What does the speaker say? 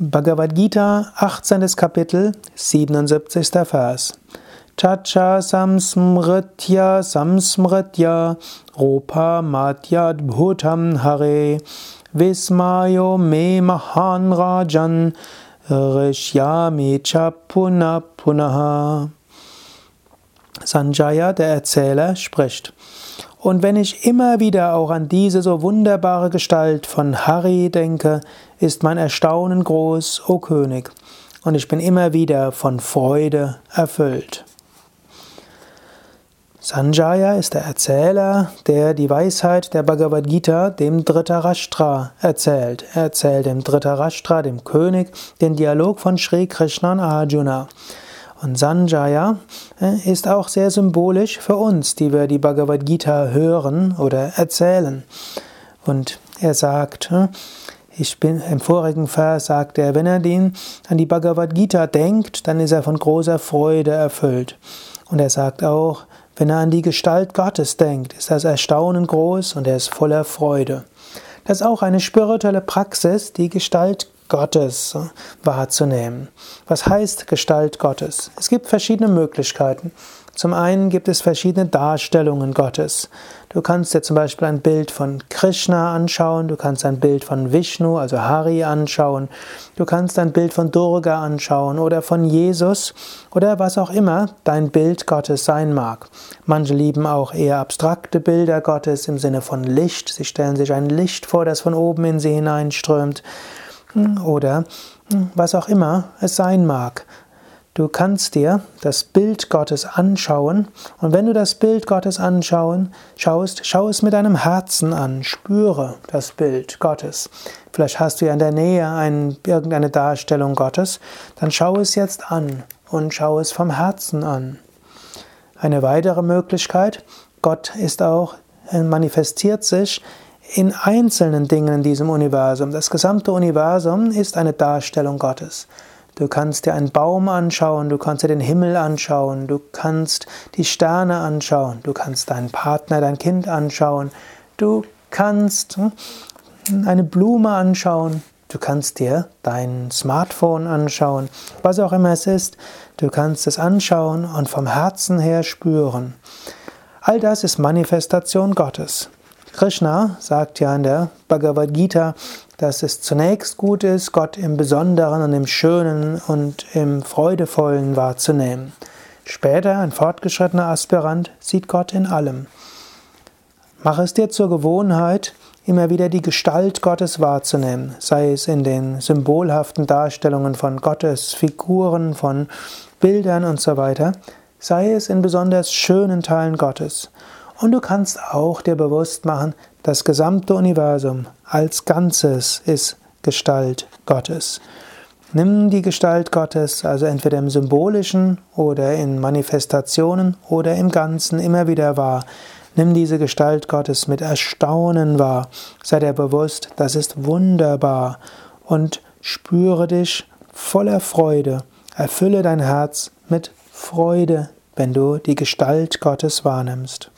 Bhagavad Gita, 18. Kapitel, 77. Vers. Chacha samsmritya samsmritya rupa matyad bhutam hare vismayo me mahan rajan rishyami cha punaha. Sanjaya, der Erzähler, spricht. Und wenn ich immer wieder auch an diese so wunderbare Gestalt von Hari denke, ist mein Erstaunen groß, o König, und ich bin immer wieder von Freude erfüllt. Sanjaya ist der Erzähler, der die Weisheit der Bhagavad Gita dem Dhritarashtra erzählt. Er erzählt dem Dhritarashtra, dem König, den Dialog von Sri Krishna und Arjuna. Und Sanjaya äh, ist auch sehr symbolisch für uns, die wir die Bhagavad Gita hören oder erzählen. Und er sagt, äh, ich bin, im vorigen Vers sagt er, wenn er den, an die Bhagavad Gita denkt, dann ist er von großer Freude erfüllt. Und er sagt auch, wenn er an die Gestalt Gottes denkt, ist das Erstaunen groß und er ist voller Freude. Das ist auch eine spirituelle Praxis, die Gestalt Gottes wahrzunehmen. Was heißt Gestalt Gottes? Es gibt verschiedene Möglichkeiten. Zum einen gibt es verschiedene Darstellungen Gottes. Du kannst dir zum Beispiel ein Bild von Krishna anschauen, du kannst ein Bild von Vishnu, also Hari, anschauen, du kannst ein Bild von Durga anschauen oder von Jesus oder was auch immer dein Bild Gottes sein mag. Manche lieben auch eher abstrakte Bilder Gottes im Sinne von Licht. Sie stellen sich ein Licht vor, das von oben in sie hineinströmt oder was auch immer es sein mag. Du kannst dir das Bild Gottes anschauen und wenn du das Bild Gottes anschauen, schaust, schau es mit deinem Herzen an, spüre das Bild Gottes. Vielleicht hast du ja in der Nähe ein, irgendeine Darstellung Gottes, dann schau es jetzt an und schau es vom Herzen an. Eine weitere Möglichkeit, Gott ist auch, manifestiert sich in einzelnen Dingen in diesem Universum. Das gesamte Universum ist eine Darstellung Gottes. Du kannst dir einen Baum anschauen, du kannst dir den Himmel anschauen, du kannst die Sterne anschauen, du kannst deinen Partner, dein Kind anschauen, du kannst hm, eine Blume anschauen, du kannst dir dein Smartphone anschauen, was auch immer es ist, du kannst es anschauen und vom Herzen her spüren. All das ist Manifestation Gottes. Krishna sagt ja in der Bhagavad Gita, dass es zunächst gut ist, Gott im Besonderen und im Schönen und im Freudevollen wahrzunehmen. Später, ein fortgeschrittener Aspirant, sieht Gott in allem. Mach es dir zur Gewohnheit, immer wieder die Gestalt Gottes wahrzunehmen, sei es in den symbolhaften Darstellungen von Gottes Figuren, von Bildern und so weiter, sei es in besonders schönen Teilen Gottes. Und du kannst auch dir bewusst machen, das gesamte Universum als Ganzes ist Gestalt Gottes. Nimm die Gestalt Gottes, also entweder im symbolischen oder in Manifestationen oder im Ganzen immer wieder wahr. Nimm diese Gestalt Gottes mit Erstaunen wahr. Sei dir bewusst, das ist wunderbar. Und spüre dich voller Freude. Erfülle dein Herz mit Freude, wenn du die Gestalt Gottes wahrnimmst.